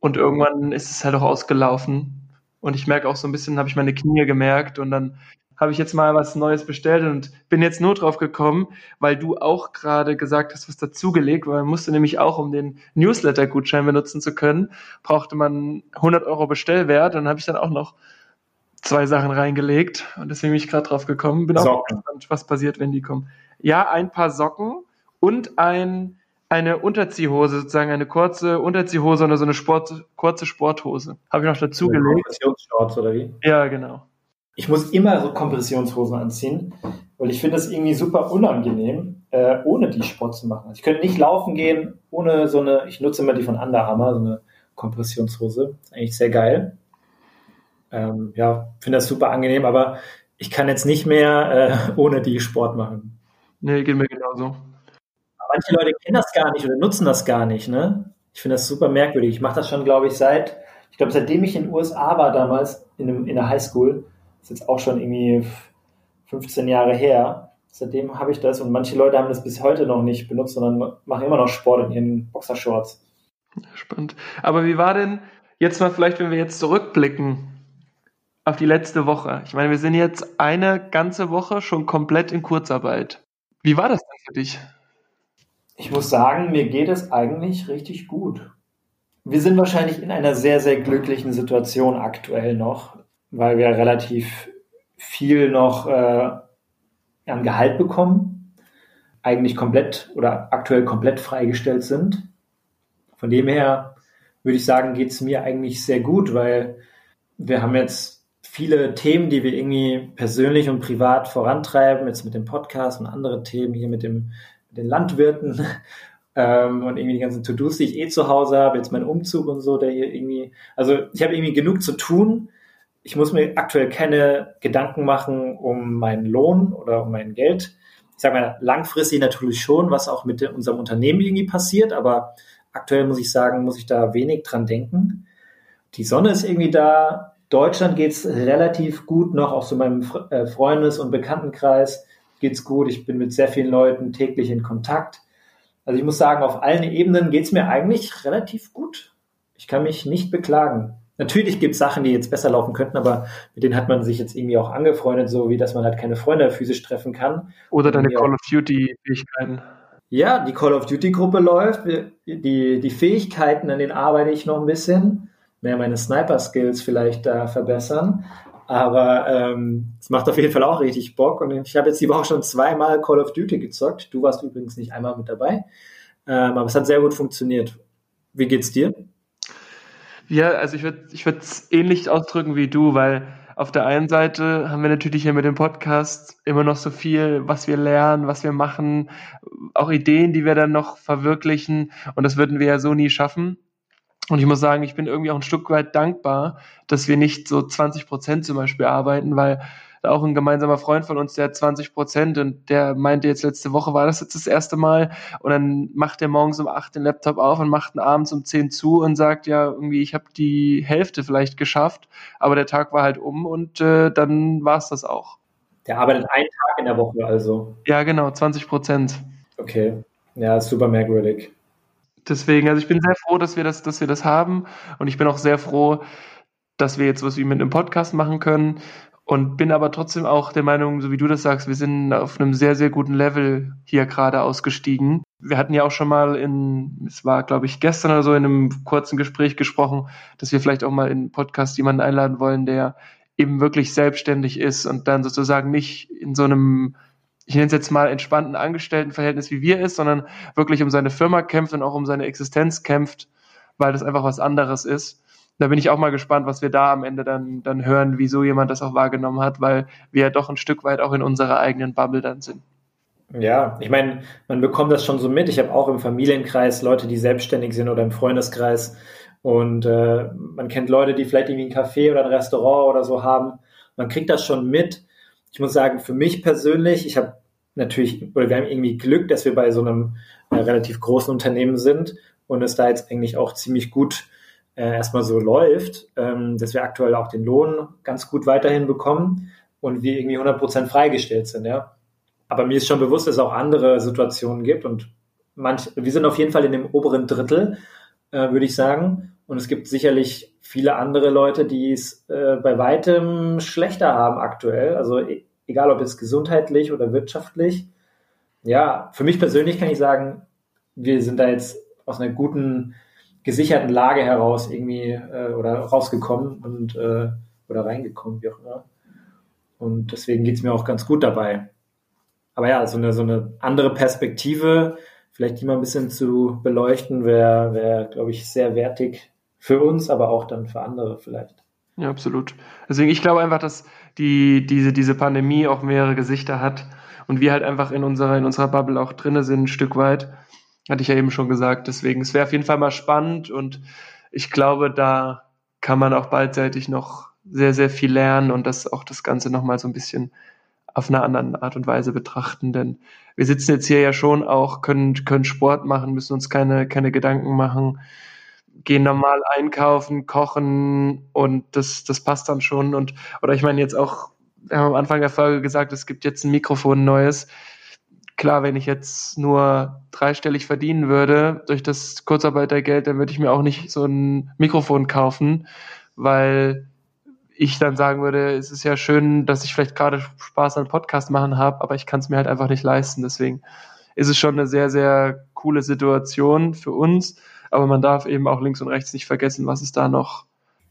Und irgendwann ist es halt auch ausgelaufen. Und ich merke auch so ein bisschen, habe ich meine Knie gemerkt und dann habe ich jetzt mal was Neues bestellt und bin jetzt nur drauf gekommen, weil du auch gerade gesagt hast, was dazugelegt, weil man musste nämlich auch, um den Newsletter-Gutschein benutzen zu können, brauchte man 100 Euro Bestellwert und habe ich dann auch noch zwei Sachen reingelegt und deswegen bin ich gerade drauf gekommen. Bin auch gespannt, was passiert, wenn die kommen. Ja, ein paar Socken und ein eine Unterziehhose, sozusagen eine kurze Unterziehhose oder so eine Sport, kurze Sporthose. Habe ich noch dazu gelegt. Kompressionsshorts oder wie? Ja, genau. Ich muss immer so Kompressionshosen anziehen, weil ich finde das irgendwie super unangenehm, äh, ohne die Sport zu machen. Also ich könnte nicht laufen gehen ohne so eine, ich nutze immer die von Under Armour, so eine Kompressionshose. Ist eigentlich sehr geil. Ähm, ja, finde das super angenehm, aber ich kann jetzt nicht mehr äh, ohne die Sport machen. Nee, geht mir genauso manche Leute kennen das gar nicht oder nutzen das gar nicht. Ne? Ich finde das super merkwürdig. Ich mache das schon, glaube ich, seit, ich glaube, seitdem ich in den USA war damals, in, einem, in der Highschool, ist jetzt auch schon irgendwie 15 Jahre her. Seitdem habe ich das und manche Leute haben das bis heute noch nicht benutzt, sondern machen immer noch Sport in ihren Boxershorts. Spannend. Aber wie war denn jetzt mal vielleicht, wenn wir jetzt zurückblicken, auf die letzte Woche. Ich meine, wir sind jetzt eine ganze Woche schon komplett in Kurzarbeit. Wie war das denn für dich? Ich muss sagen, mir geht es eigentlich richtig gut. Wir sind wahrscheinlich in einer sehr, sehr glücklichen Situation aktuell noch, weil wir relativ viel noch äh, an Gehalt bekommen, eigentlich komplett oder aktuell komplett freigestellt sind. Von dem her würde ich sagen, geht es mir eigentlich sehr gut, weil wir haben jetzt viele Themen, die wir irgendwie persönlich und privat vorantreiben, jetzt mit dem Podcast und andere Themen hier mit, dem, mit den Landwirten ähm, und irgendwie die ganzen To-Dos, die ich eh zu Hause habe, jetzt mein Umzug und so, der hier irgendwie, also ich habe irgendwie genug zu tun. Ich muss mir aktuell keine Gedanken machen um meinen Lohn oder um mein Geld. Ich sage mal, langfristig natürlich schon, was auch mit unserem Unternehmen irgendwie passiert, aber aktuell muss ich sagen, muss ich da wenig dran denken. Die Sonne ist irgendwie da, Deutschland geht es relativ gut noch, auch so meinem äh, Freundes- und Bekanntenkreis geht es gut. Ich bin mit sehr vielen Leuten täglich in Kontakt. Also ich muss sagen, auf allen Ebenen geht es mir eigentlich relativ gut. Ich kann mich nicht beklagen. Natürlich gibt es Sachen, die jetzt besser laufen könnten, aber mit denen hat man sich jetzt irgendwie auch angefreundet, so wie dass man halt keine Freunde physisch treffen kann. Oder deine Call of Duty-Fähigkeiten. Ja, die Call of Duty-Gruppe läuft. Die, die Fähigkeiten, an denen arbeite ich noch ein bisschen mehr meine Sniper-Skills vielleicht da verbessern. Aber ähm, es macht auf jeden Fall auch richtig Bock. Und ich habe jetzt die Woche schon zweimal Call of Duty gezockt. Du warst übrigens nicht einmal mit dabei. Ähm, aber es hat sehr gut funktioniert. Wie geht's dir? Ja, also ich würde ich es ähnlich ausdrücken wie du, weil auf der einen Seite haben wir natürlich hier mit dem Podcast immer noch so viel, was wir lernen, was wir machen, auch Ideen, die wir dann noch verwirklichen. Und das würden wir ja so nie schaffen. Und ich muss sagen, ich bin irgendwie auch ein Stück weit dankbar, dass wir nicht so 20 Prozent zum Beispiel arbeiten, weil auch ein gemeinsamer Freund von uns, der hat 20 Prozent und der meinte jetzt letzte Woche war das jetzt das erste Mal und dann macht er morgens um 8 den Laptop auf und macht ihn abends um 10 zu und sagt ja irgendwie, ich habe die Hälfte vielleicht geschafft, aber der Tag war halt um und äh, dann war es das auch. Der arbeitet einen Tag in der Woche also? Ja, genau, 20 Prozent. Okay, ja, super merkwürdig. Deswegen, also ich bin sehr froh, dass wir das, dass wir das haben und ich bin auch sehr froh, dass wir jetzt was wie mit einem Podcast machen können und bin aber trotzdem auch der Meinung, so wie du das sagst, wir sind auf einem sehr, sehr guten Level hier gerade ausgestiegen. Wir hatten ja auch schon mal in, es war glaube ich gestern oder so in einem kurzen Gespräch gesprochen, dass wir vielleicht auch mal in einen Podcast jemanden einladen wollen, der eben wirklich selbstständig ist und dann sozusagen nicht in so einem ich nenne es jetzt mal entspannten Angestelltenverhältnis wie wir ist, sondern wirklich um seine Firma kämpft und auch um seine Existenz kämpft, weil das einfach was anderes ist. Da bin ich auch mal gespannt, was wir da am Ende dann, dann hören, wieso jemand das auch wahrgenommen hat, weil wir ja doch ein Stück weit auch in unserer eigenen Bubble dann sind. Ja, ich meine, man bekommt das schon so mit. Ich habe auch im Familienkreis Leute, die selbstständig sind oder im Freundeskreis. Und äh, man kennt Leute, die vielleicht irgendwie ein Café oder ein Restaurant oder so haben. Man kriegt das schon mit ich muss sagen, für mich persönlich, ich habe natürlich, oder wir haben irgendwie Glück, dass wir bei so einem äh, relativ großen Unternehmen sind und es da jetzt eigentlich auch ziemlich gut äh, erstmal so läuft, ähm, dass wir aktuell auch den Lohn ganz gut weiterhin bekommen und wir irgendwie 100% freigestellt sind, ja. Aber mir ist schon bewusst, dass es auch andere Situationen gibt und manch, wir sind auf jeden Fall in dem oberen Drittel, äh, würde ich sagen. Und es gibt sicherlich viele andere Leute, die es äh, bei weitem schlechter haben aktuell. Also e egal ob jetzt gesundheitlich oder wirtschaftlich. Ja, für mich persönlich kann ich sagen, wir sind da jetzt aus einer guten, gesicherten Lage heraus irgendwie äh, oder rausgekommen und äh, oder reingekommen, wie auch immer. Und deswegen geht's mir auch ganz gut dabei. Aber ja, so eine, so eine andere Perspektive, vielleicht die mal ein bisschen zu beleuchten, wäre, wär, glaube ich, sehr wertig für uns, aber auch dann für andere vielleicht. Ja, absolut. Deswegen, ich glaube einfach, dass die, diese, diese Pandemie auch mehrere Gesichter hat und wir halt einfach in unserer, in unserer Bubble auch drinne sind, ein Stück weit. Hatte ich ja eben schon gesagt. Deswegen, es wäre auf jeden Fall mal spannend und ich glaube, da kann man auch beidseitig noch sehr, sehr viel lernen und das auch das Ganze nochmal so ein bisschen auf einer anderen Art und Weise betrachten. Denn wir sitzen jetzt hier ja schon auch, können, können Sport machen, müssen uns keine, keine Gedanken machen gehen normal einkaufen, kochen und das, das passt dann schon. Und, oder ich meine jetzt auch, wir haben am Anfang der Folge gesagt, es gibt jetzt ein Mikrofon neues. Klar, wenn ich jetzt nur dreistellig verdienen würde durch das Kurzarbeitergeld, dann würde ich mir auch nicht so ein Mikrofon kaufen, weil ich dann sagen würde, es ist ja schön, dass ich vielleicht gerade Spaß an Podcast machen habe, aber ich kann es mir halt einfach nicht leisten. Deswegen ist es schon eine sehr, sehr coole Situation für uns. Aber man darf eben auch links und rechts nicht vergessen, was es da noch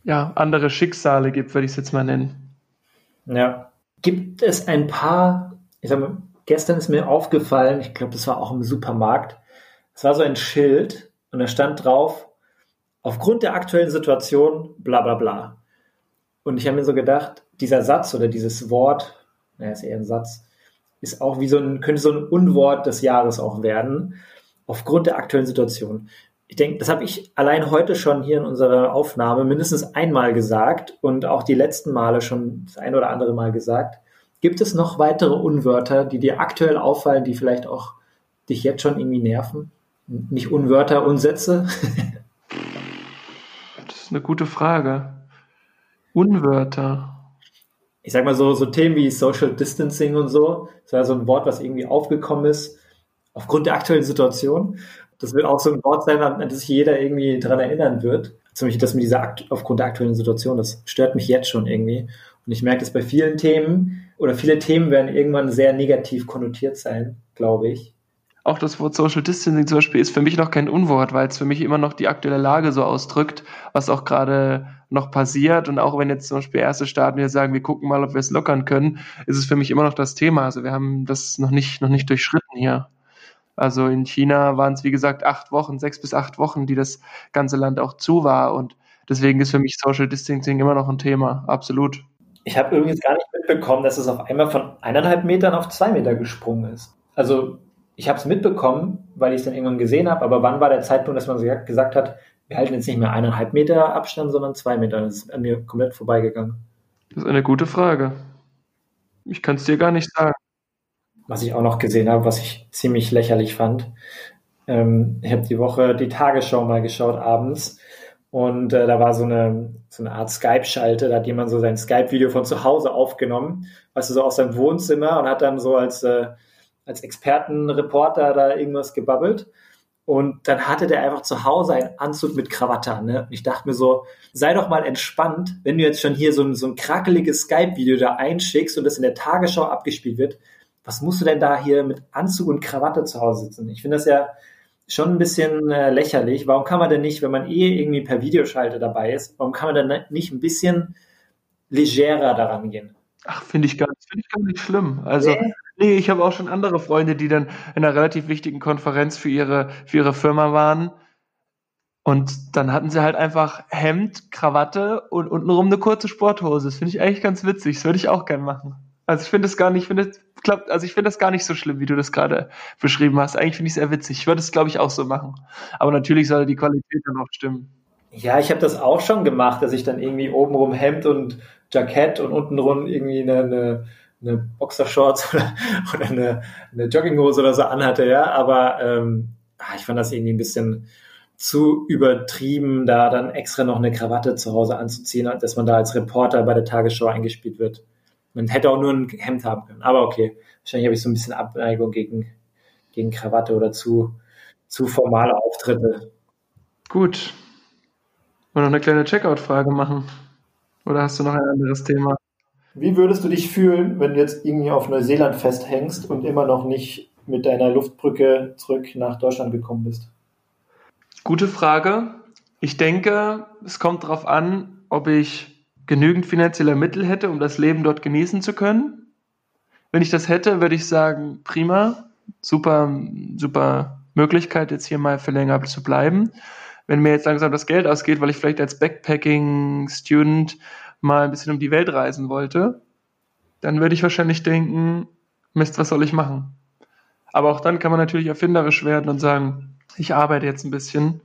ja, andere Schicksale gibt, würde ich es jetzt mal nennen. Ja. Gibt es ein paar, ich sag mal, gestern ist mir aufgefallen, ich glaube, das war auch im Supermarkt, es war so ein Schild und da stand drauf, aufgrund der aktuellen Situation, bla bla bla. Und ich habe mir so gedacht, dieser Satz oder dieses Wort, naja, ist eher ein Satz, ist auch wie so ein, könnte so ein Unwort des Jahres auch werden, aufgrund der aktuellen Situation. Ich denke, das habe ich allein heute schon hier in unserer Aufnahme mindestens einmal gesagt und auch die letzten Male schon das ein oder andere Mal gesagt. Gibt es noch weitere Unwörter, die dir aktuell auffallen, die vielleicht auch dich jetzt schon irgendwie nerven? Nicht Unwörter, Unsätze? das ist eine gute Frage. Unwörter. Ich sag mal so, so Themen wie Social Distancing und so. Das war so ein Wort, was irgendwie aufgekommen ist aufgrund der aktuellen Situation. Das wird auch so ein Wort sein, an das sich jeder irgendwie daran erinnern wird. Zum Beispiel das mit dieser aufgrund der aktuellen Situation. Das stört mich jetzt schon irgendwie. Und ich merke das bei vielen Themen oder viele Themen werden irgendwann sehr negativ konnotiert sein, glaube ich. Auch das Wort Social Distancing zum Beispiel ist für mich noch kein Unwort, weil es für mich immer noch die aktuelle Lage so ausdrückt, was auch gerade noch passiert. Und auch wenn jetzt zum Beispiel erste Staaten jetzt sagen, wir gucken mal, ob wir es lockern können, ist es für mich immer noch das Thema. Also wir haben das noch nicht, noch nicht durchschritten hier. Also in China waren es, wie gesagt, acht Wochen, sechs bis acht Wochen, die das ganze Land auch zu war. Und deswegen ist für mich Social Distancing immer noch ein Thema, absolut. Ich habe übrigens gar nicht mitbekommen, dass es auf einmal von eineinhalb Metern auf zwei Meter gesprungen ist. Also ich habe es mitbekommen, weil ich es dann irgendwann gesehen habe, aber wann war der Zeitpunkt, dass man gesagt hat, wir halten jetzt nicht mehr eineinhalb Meter Abstand, sondern zwei Meter? Das ist an mir komplett vorbeigegangen. Das ist eine gute Frage. Ich kann es dir gar nicht sagen. Was ich auch noch gesehen habe, was ich ziemlich lächerlich fand. Ähm, ich habe die Woche die Tagesschau mal geschaut abends und äh, da war so eine, so eine Art Skype-Schalte, da hat jemand so sein Skype-Video von zu Hause aufgenommen, weißt du, so aus seinem Wohnzimmer und hat dann so als, äh, als Expertenreporter da irgendwas gebabbelt. Und dann hatte der einfach zu Hause einen Anzug mit Krawatte an. Ne? Und ich dachte mir so, sei doch mal entspannt, wenn du jetzt schon hier so ein, so ein krakeliges Skype-Video da einschickst und das in der Tagesschau abgespielt wird. Was musst du denn da hier mit Anzug und Krawatte zu Hause sitzen? Ich finde das ja schon ein bisschen äh, lächerlich. Warum kann man denn nicht, wenn man eh irgendwie per Videoschalte dabei ist, warum kann man dann nicht ein bisschen legerer daran gehen? Ach, finde ich, gar, find ich gar nicht schlimm. Also, nee, nee ich habe auch schon andere Freunde, die dann in einer relativ wichtigen Konferenz für ihre, für ihre Firma waren. Und dann hatten sie halt einfach Hemd, Krawatte und untenrum eine kurze Sporthose. Das finde ich eigentlich ganz witzig. Das würde ich auch gern machen. Also ich finde es gar nicht, finde klappt, also ich finde das gar nicht so schlimm, wie du das gerade beschrieben hast. Eigentlich finde ich es sehr witzig. Ich würde es, glaube ich, auch so machen. Aber natürlich sollte die Qualität dann auch stimmen. Ja, ich habe das auch schon gemacht, dass ich dann irgendwie obenrum Hemd und Jackett und untenrum irgendwie eine, eine, eine Boxershorts oder, oder eine, eine Jogginghose oder so anhatte, ja. Aber ähm, ah, ich fand das irgendwie ein bisschen zu übertrieben, da dann extra noch eine Krawatte zu Hause anzuziehen, dass man da als Reporter bei der Tagesschau eingespielt wird. Man hätte auch nur ein Hemd haben können. Aber okay, wahrscheinlich habe ich so ein bisschen Abneigung gegen, gegen Krawatte oder zu, zu formale Auftritte. Gut. Wollen wir noch eine kleine Checkout-Frage machen? Oder hast du noch ein anderes Thema? Wie würdest du dich fühlen, wenn du jetzt irgendwie auf Neuseeland festhängst und immer noch nicht mit deiner Luftbrücke zurück nach Deutschland gekommen bist? Gute Frage. Ich denke, es kommt darauf an, ob ich genügend finanzielle Mittel hätte, um das Leben dort genießen zu können. Wenn ich das hätte, würde ich sagen, prima, super, super Möglichkeit, jetzt hier mal für länger zu bleiben. Wenn mir jetzt langsam das Geld ausgeht, weil ich vielleicht als Backpacking-Student mal ein bisschen um die Welt reisen wollte, dann würde ich wahrscheinlich denken, Mist, was soll ich machen? Aber auch dann kann man natürlich erfinderisch werden und sagen, ich arbeite jetzt ein bisschen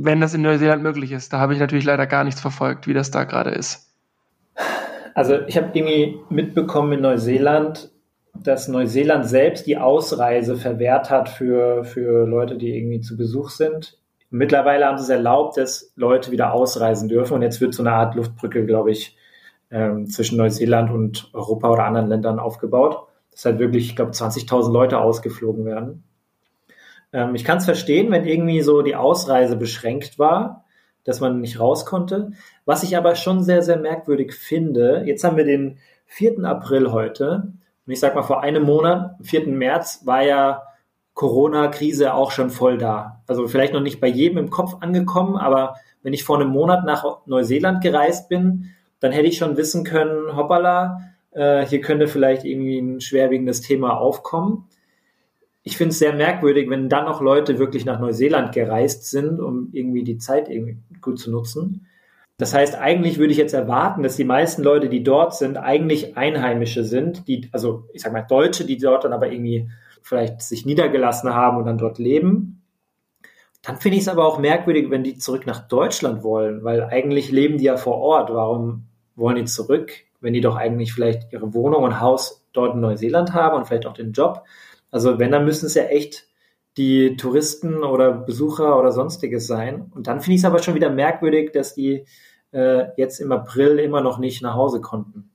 wenn das in Neuseeland möglich ist. Da habe ich natürlich leider gar nichts verfolgt, wie das da gerade ist. Also ich habe irgendwie mitbekommen in Neuseeland, dass Neuseeland selbst die Ausreise verwehrt hat für, für Leute, die irgendwie zu Besuch sind. Mittlerweile haben sie es erlaubt, dass Leute wieder ausreisen dürfen und jetzt wird so eine Art Luftbrücke, glaube ich, ähm, zwischen Neuseeland und Europa oder anderen Ländern aufgebaut. Das halt wirklich, ich glaube, 20.000 Leute ausgeflogen werden. Ähm, ich kann es verstehen, wenn irgendwie so die Ausreise beschränkt war, dass man nicht raus konnte. Was ich aber schon sehr, sehr merkwürdig finde, jetzt haben wir den 4. April heute und ich sag mal, vor einem Monat, 4. März, war ja Corona-Krise auch schon voll da. Also vielleicht noch nicht bei jedem im Kopf angekommen, aber wenn ich vor einem Monat nach Neuseeland gereist bin, dann hätte ich schon wissen können, hoppala, äh, hier könnte vielleicht irgendwie ein schwerwiegendes Thema aufkommen. Ich finde es sehr merkwürdig, wenn dann noch Leute wirklich nach Neuseeland gereist sind, um irgendwie die Zeit irgendwie gut zu nutzen. Das heißt, eigentlich würde ich jetzt erwarten, dass die meisten Leute, die dort sind, eigentlich Einheimische sind, die, also ich sag mal Deutsche, die dort dann aber irgendwie vielleicht sich niedergelassen haben und dann dort leben. Dann finde ich es aber auch merkwürdig, wenn die zurück nach Deutschland wollen, weil eigentlich leben die ja vor Ort. Warum wollen die zurück, wenn die doch eigentlich vielleicht ihre Wohnung und Haus dort in Neuseeland haben und vielleicht auch den Job? Also wenn, dann müssen es ja echt die Touristen oder Besucher oder sonstiges sein. Und dann finde ich es aber schon wieder merkwürdig, dass die äh, jetzt im April immer noch nicht nach Hause konnten.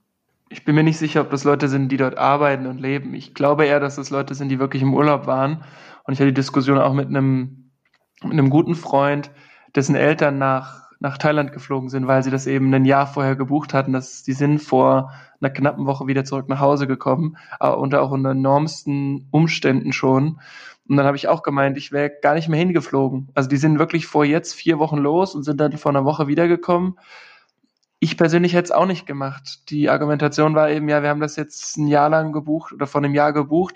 Ich bin mir nicht sicher, ob das Leute sind, die dort arbeiten und leben. Ich glaube eher, dass es Leute sind, die wirklich im Urlaub waren. Und ich hatte die Diskussion auch mit einem, mit einem guten Freund, dessen Eltern nach, nach Thailand geflogen sind, weil sie das eben ein Jahr vorher gebucht hatten. Das, die sind vor einer knappen Woche wieder zurück nach Hause gekommen, aber unter auch unter enormsten Umständen schon. Und dann habe ich auch gemeint, ich wäre gar nicht mehr hingeflogen. Also die sind wirklich vor jetzt vier Wochen los und sind dann vor einer Woche wiedergekommen. Ich persönlich hätte es auch nicht gemacht. Die Argumentation war eben, ja, wir haben das jetzt ein Jahr lang gebucht oder vor einem Jahr gebucht,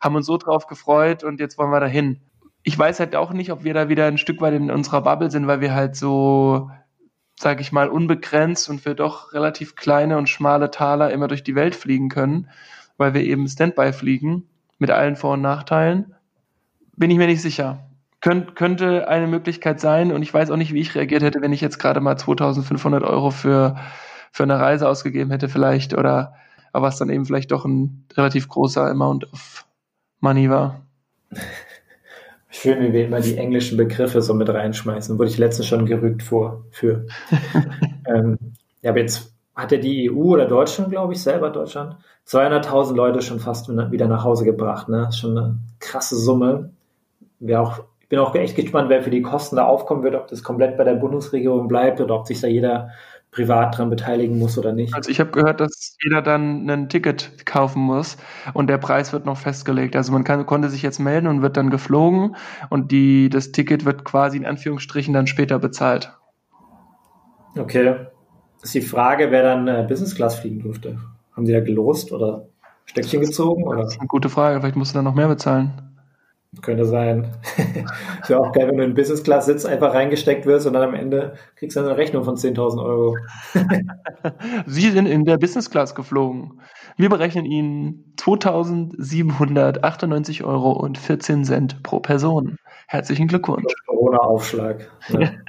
haben uns so drauf gefreut und jetzt wollen wir dahin. Ich weiß halt auch nicht, ob wir da wieder ein Stück weit in unserer Bubble sind, weil wir halt so, sag ich mal, unbegrenzt und für doch relativ kleine und schmale Taler immer durch die Welt fliegen können, weil wir eben Standby fliegen mit allen Vor- und Nachteilen bin ich mir nicht sicher. Könnt, könnte eine Möglichkeit sein und ich weiß auch nicht, wie ich reagiert hätte, wenn ich jetzt gerade mal 2500 Euro für, für eine Reise ausgegeben hätte vielleicht oder aber was dann eben vielleicht doch ein relativ großer Amount of Money war. Schön, wie wir immer die englischen Begriffe so mit reinschmeißen. Wurde ich letztens schon gerügt vor, für. ähm, ja, aber jetzt hat ja die EU oder Deutschland, glaube ich, selber Deutschland, 200.000 Leute schon fast wieder nach Hause gebracht. Ne? Das ist schon eine krasse Summe wer auch, ich bin auch echt gespannt, wer für die Kosten da aufkommen wird, ob das komplett bei der Bundesregierung bleibt oder ob sich da jeder privat dran beteiligen muss oder nicht. Also ich habe gehört, dass jeder dann ein Ticket kaufen muss und der Preis wird noch festgelegt. Also man kann, konnte sich jetzt melden und wird dann geflogen und die, das Ticket wird quasi in Anführungsstrichen dann später bezahlt. Okay. Ist die Frage, wer dann äh, Business Class fliegen durfte. Haben sie da gelost oder Stöckchen gezogen? Oder? Das ist eine gute Frage. Vielleicht musst du dann noch mehr bezahlen. Könnte sein. ist ja auch geil, wenn du in Business Class sitzt, einfach reingesteckt wirst und dann am Ende kriegst du eine Rechnung von 10.000 Euro. Sie sind in der Business Class geflogen. Wir berechnen Ihnen 2.798 Euro und 14 Cent pro Person. Herzlichen Glückwunsch. Corona-Aufschlag. Ne?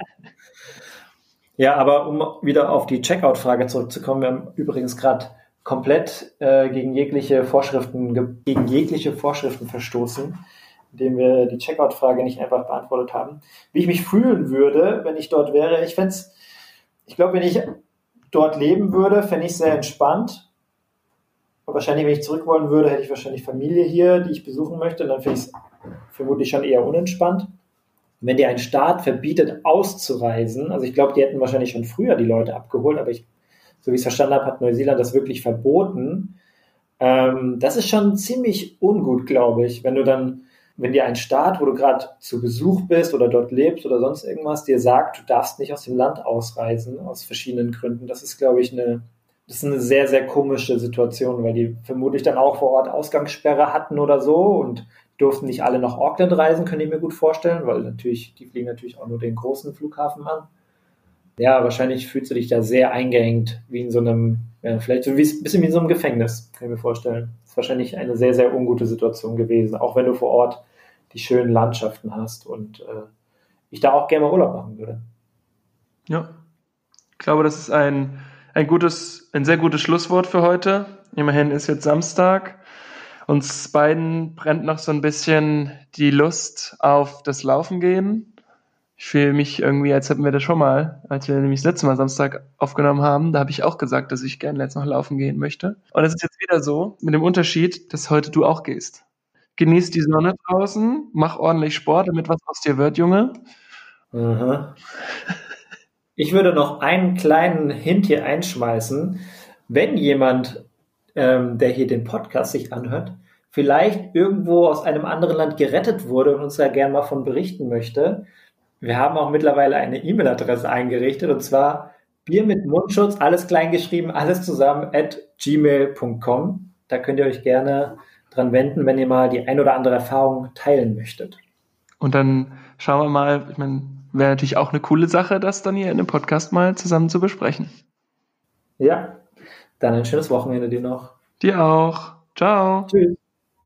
ja, aber um wieder auf die Checkout-Frage zurückzukommen, wir haben übrigens gerade komplett äh, gegen jegliche Vorschriften, gegen jegliche Vorschriften verstoßen indem wir die Checkout-Frage nicht einfach beantwortet haben. Wie ich mich fühlen würde, wenn ich dort wäre, ich fände ich glaube, wenn ich dort leben würde, fände ich es sehr entspannt. Und wahrscheinlich, wenn ich zurück wollen würde, hätte ich wahrscheinlich Familie hier, die ich besuchen möchte. Dann finde ich es vermutlich schon eher unentspannt. Wenn dir ein Staat verbietet, auszureisen, also ich glaube, die hätten wahrscheinlich schon früher die Leute abgeholt, aber ich, so wie ich es verstanden habe, hat Neuseeland das wirklich verboten. Ähm, das ist schon ziemlich ungut, glaube ich, wenn du dann wenn dir ein Staat, wo du gerade zu Besuch bist oder dort lebst oder sonst irgendwas, dir sagt, du darfst nicht aus dem Land ausreisen, aus verschiedenen Gründen, das ist, glaube ich, eine, das ist eine sehr, sehr komische Situation, weil die vermutlich dann auch vor Ort Ausgangssperre hatten oder so und durften nicht alle nach Auckland reisen, könnte ich mir gut vorstellen, weil natürlich, die fliegen natürlich auch nur den großen Flughafen an. Ja, wahrscheinlich fühlst du dich da sehr eingeengt, wie in so einem, ja, vielleicht so ein bisschen wie in so einem Gefängnis, kann ich mir vorstellen. Ist wahrscheinlich eine sehr, sehr ungute Situation gewesen, auch wenn du vor Ort die schönen Landschaften hast und äh, ich da auch gerne mal Urlaub machen würde. Ja, ich glaube, das ist ein, ein gutes, ein sehr gutes Schlusswort für heute. Immerhin ist jetzt Samstag. Uns beiden brennt noch so ein bisschen die Lust auf das Laufen gehen. Ich fühle mich irgendwie, als hätten wir das schon mal, als wir nämlich das letzte Mal Samstag aufgenommen haben, da habe ich auch gesagt, dass ich gerne jetzt noch laufen gehen möchte. Und es ist jetzt wieder so, mit dem Unterschied, dass heute du auch gehst genieß die Sonne draußen, mach ordentlich Sport, damit was aus dir wird, Junge. Aha. Ich würde noch einen kleinen Hint hier einschmeißen. Wenn jemand, ähm, der hier den Podcast sich anhört, vielleicht irgendwo aus einem anderen Land gerettet wurde und uns da gerne mal von berichten möchte, wir haben auch mittlerweile eine E-Mail-Adresse eingerichtet und zwar Bier mit Mundschutz, alles klein geschrieben, alles zusammen at gmail.com. Da könnt ihr euch gerne dran wenden, wenn ihr mal die ein oder andere Erfahrung teilen möchtet. Und dann schauen wir mal, ich meine, wäre natürlich auch eine coole Sache, das dann hier in einem Podcast mal zusammen zu besprechen. Ja, dann ein schönes Wochenende dir noch. Dir auch. Ciao. Tschüss.